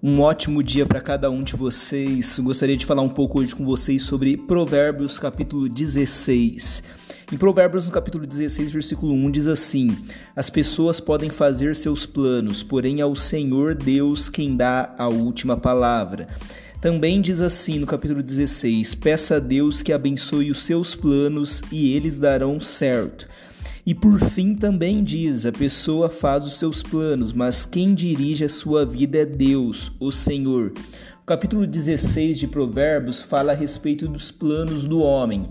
Um ótimo dia para cada um de vocês. Gostaria de falar um pouco hoje com vocês sobre Provérbios, capítulo 16. Em Provérbios, no capítulo 16, versículo 1, diz assim: As pessoas podem fazer seus planos, porém é o Senhor Deus quem dá a última palavra. Também diz assim no capítulo 16: Peça a Deus que abençoe os seus planos e eles darão certo. E por fim também diz: a pessoa faz os seus planos, mas quem dirige a sua vida é Deus, o Senhor. O capítulo 16 de Provérbios fala a respeito dos planos do homem.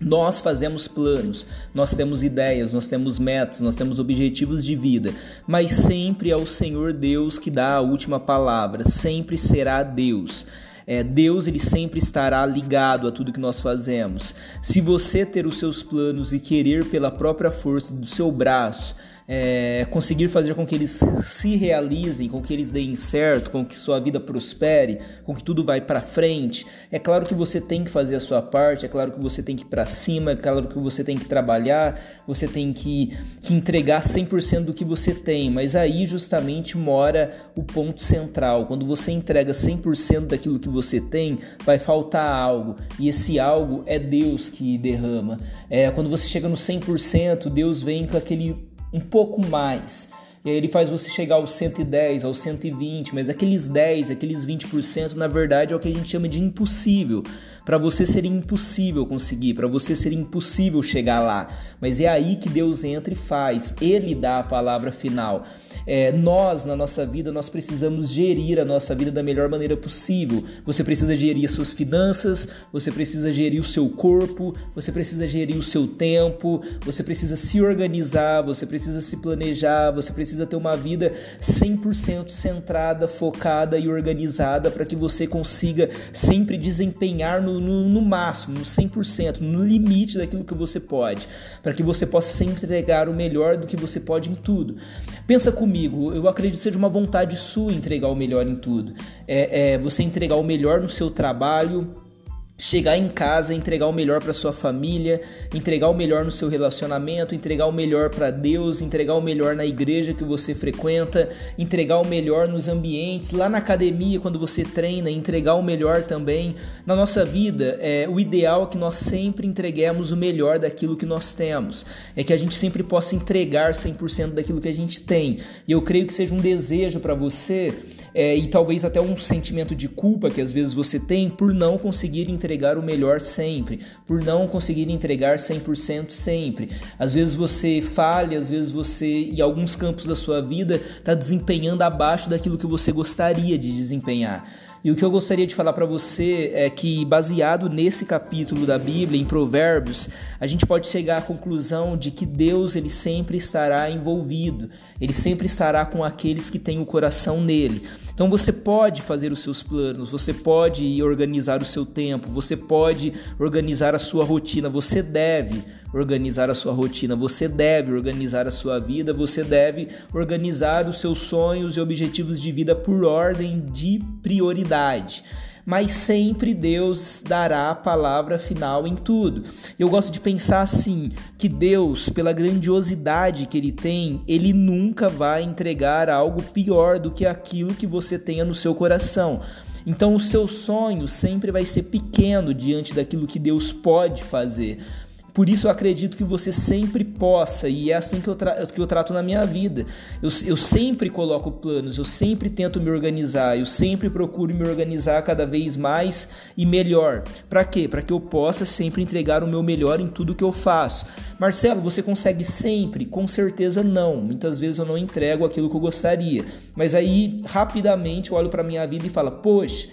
Nós fazemos planos, nós temos ideias, nós temos metas, nós temos objetivos de vida, mas sempre é o Senhor Deus que dá a última palavra, sempre será Deus. É, Deus ele sempre estará ligado a tudo que nós fazemos. Se você ter os seus planos e querer pela própria força do seu braço é, conseguir fazer com que eles se realizem, com que eles deem certo, com que sua vida prospere, com que tudo vai para frente. É claro que você tem que fazer a sua parte, é claro que você tem que ir para cima, é claro que você tem que trabalhar, você tem que, que entregar 100% do que você tem, mas aí justamente mora o ponto central. Quando você entrega 100% daquilo que você tem, vai faltar algo, e esse algo é Deus que derrama. É, quando você chega no 100%, Deus vem com aquele um pouco mais. Ele faz você chegar aos 110, aos 120, mas aqueles 10, aqueles 20%, na verdade é o que a gente chama de impossível. Para você seria impossível conseguir, para você seria impossível chegar lá. Mas é aí que Deus entra e faz. Ele dá a palavra final. É, nós, na nossa vida, nós precisamos gerir a nossa vida da melhor maneira possível. Você precisa gerir as suas finanças, você precisa gerir o seu corpo, você precisa gerir o seu tempo, você precisa se organizar, você precisa se planejar, você precisa ter uma vida 100% centrada, focada e organizada para que você consiga sempre desempenhar no no, no máximo, no 100%, no limite daquilo que você pode, para que você possa sempre entregar o melhor do que você pode em tudo. Pensa comigo, eu acredito que seja uma vontade sua entregar o melhor em tudo. É, é você entregar o melhor no seu trabalho chegar em casa, entregar o melhor para sua família, entregar o melhor no seu relacionamento, entregar o melhor para Deus, entregar o melhor na igreja que você frequenta, entregar o melhor nos ambientes, lá na academia quando você treina, entregar o melhor também na nossa vida. É o ideal é que nós sempre entreguemos o melhor daquilo que nós temos, é que a gente sempre possa entregar 100% daquilo que a gente tem. E eu creio que seja um desejo para você é, e talvez até um sentimento de culpa que às vezes você tem por não conseguir entregar o melhor sempre, por não conseguir entregar 100% sempre. Às vezes você falha, às vezes você, em alguns campos da sua vida, está desempenhando abaixo daquilo que você gostaria de desempenhar. E o que eu gostaria de falar para você é que, baseado nesse capítulo da Bíblia, em Provérbios, a gente pode chegar à conclusão de que Deus ele sempre estará envolvido, ele sempre estará com aqueles que têm o coração nele. Então você pode fazer os seus planos, você pode organizar o seu tempo, você pode organizar a sua rotina, você deve organizar a sua rotina, você deve organizar a sua vida, você deve organizar os seus sonhos e objetivos de vida por ordem de prioridade mas sempre Deus dará a palavra final em tudo. Eu gosto de pensar assim, que Deus, pela grandiosidade que ele tem, ele nunca vai entregar algo pior do que aquilo que você tenha no seu coração. Então o seu sonho sempre vai ser pequeno diante daquilo que Deus pode fazer. Por isso eu acredito que você sempre possa, e é assim que eu, que eu trato na minha vida. Eu, eu sempre coloco planos, eu sempre tento me organizar, eu sempre procuro me organizar cada vez mais e melhor. Para quê? Para que eu possa sempre entregar o meu melhor em tudo que eu faço. Marcelo, você consegue sempre? Com certeza não. Muitas vezes eu não entrego aquilo que eu gostaria. Mas aí, rapidamente, eu olho para minha vida e falo, poxa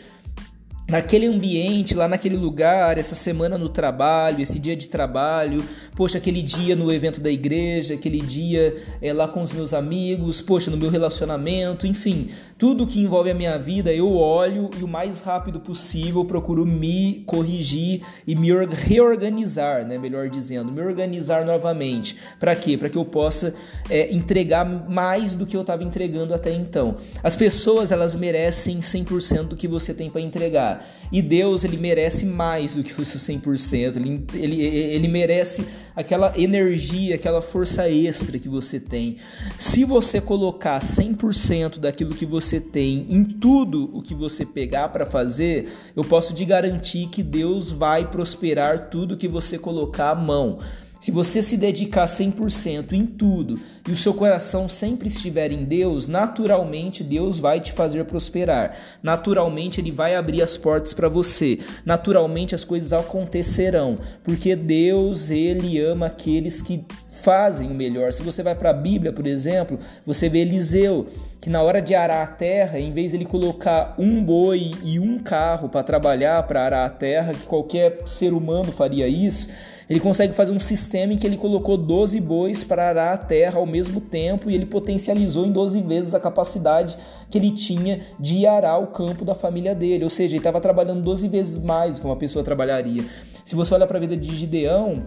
naquele ambiente, lá naquele lugar, essa semana no trabalho, esse dia de trabalho, poxa, aquele dia no evento da igreja, aquele dia é, lá com os meus amigos, poxa, no meu relacionamento, enfim, tudo que envolve a minha vida eu olho e o mais rápido possível procuro me corrigir e me reorganizar, né, melhor dizendo, me organizar novamente. Para quê? Para que eu possa é, entregar mais do que eu estava entregando até então. As pessoas, elas merecem 100% do que você tem para entregar. E Deus, ele merece mais do que o seu 100%. Ele, ele, ele merece aquela energia, aquela força extra que você tem. Se você colocar 100% daquilo que você tem em tudo o que você pegar para fazer, eu posso te garantir que Deus vai prosperar tudo que você colocar à mão. Se você se dedicar 100% em tudo e o seu coração sempre estiver em Deus, naturalmente Deus vai te fazer prosperar. Naturalmente ele vai abrir as portas para você. Naturalmente as coisas acontecerão, porque Deus, ele ama aqueles que fazem o melhor. Se você vai para a Bíblia, por exemplo, você vê Eliseu, que na hora de arar a terra, em vez ele colocar um boi e um carro para trabalhar, para arar a terra, que qualquer ser humano faria isso, ele consegue fazer um sistema em que ele colocou 12 bois para arar a terra ao mesmo tempo e ele potencializou em 12 vezes a capacidade que ele tinha de arar o campo da família dele. Ou seja, ele estava trabalhando 12 vezes mais do que uma pessoa trabalharia. Se você olha para a vida de Gideão,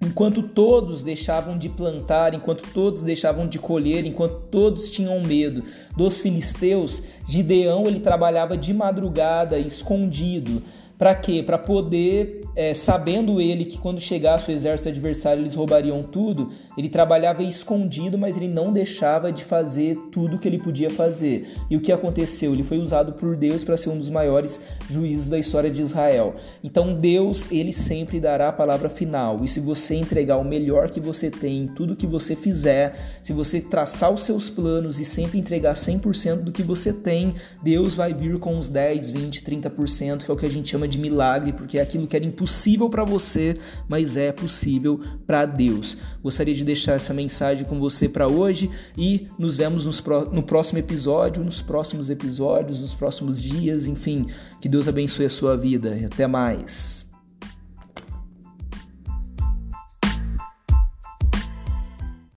Enquanto todos deixavam de plantar, enquanto todos deixavam de colher, enquanto todos tinham medo dos filisteus, Gideão ele trabalhava de madrugada, escondido. Para quê? Para poder, é, sabendo ele que quando chegasse o exército adversário eles roubariam tudo, ele trabalhava escondido, mas ele não deixava de fazer tudo que ele podia fazer. E o que aconteceu? Ele foi usado por Deus para ser um dos maiores juízes da história de Israel. Então Deus, ele sempre dará a palavra final. E se você entregar o melhor que você tem em tudo que você fizer, se você traçar os seus planos e sempre entregar 100% do que você tem, Deus vai vir com os 10, 20, 30%, que é o que a gente chama chama de milagre, porque é aquilo que era impossível para você, mas é possível para Deus. Gostaria de deixar essa mensagem com você para hoje e nos vemos no próximo episódio, nos próximos episódios, nos próximos dias, enfim. Que Deus abençoe a sua vida. Até mais.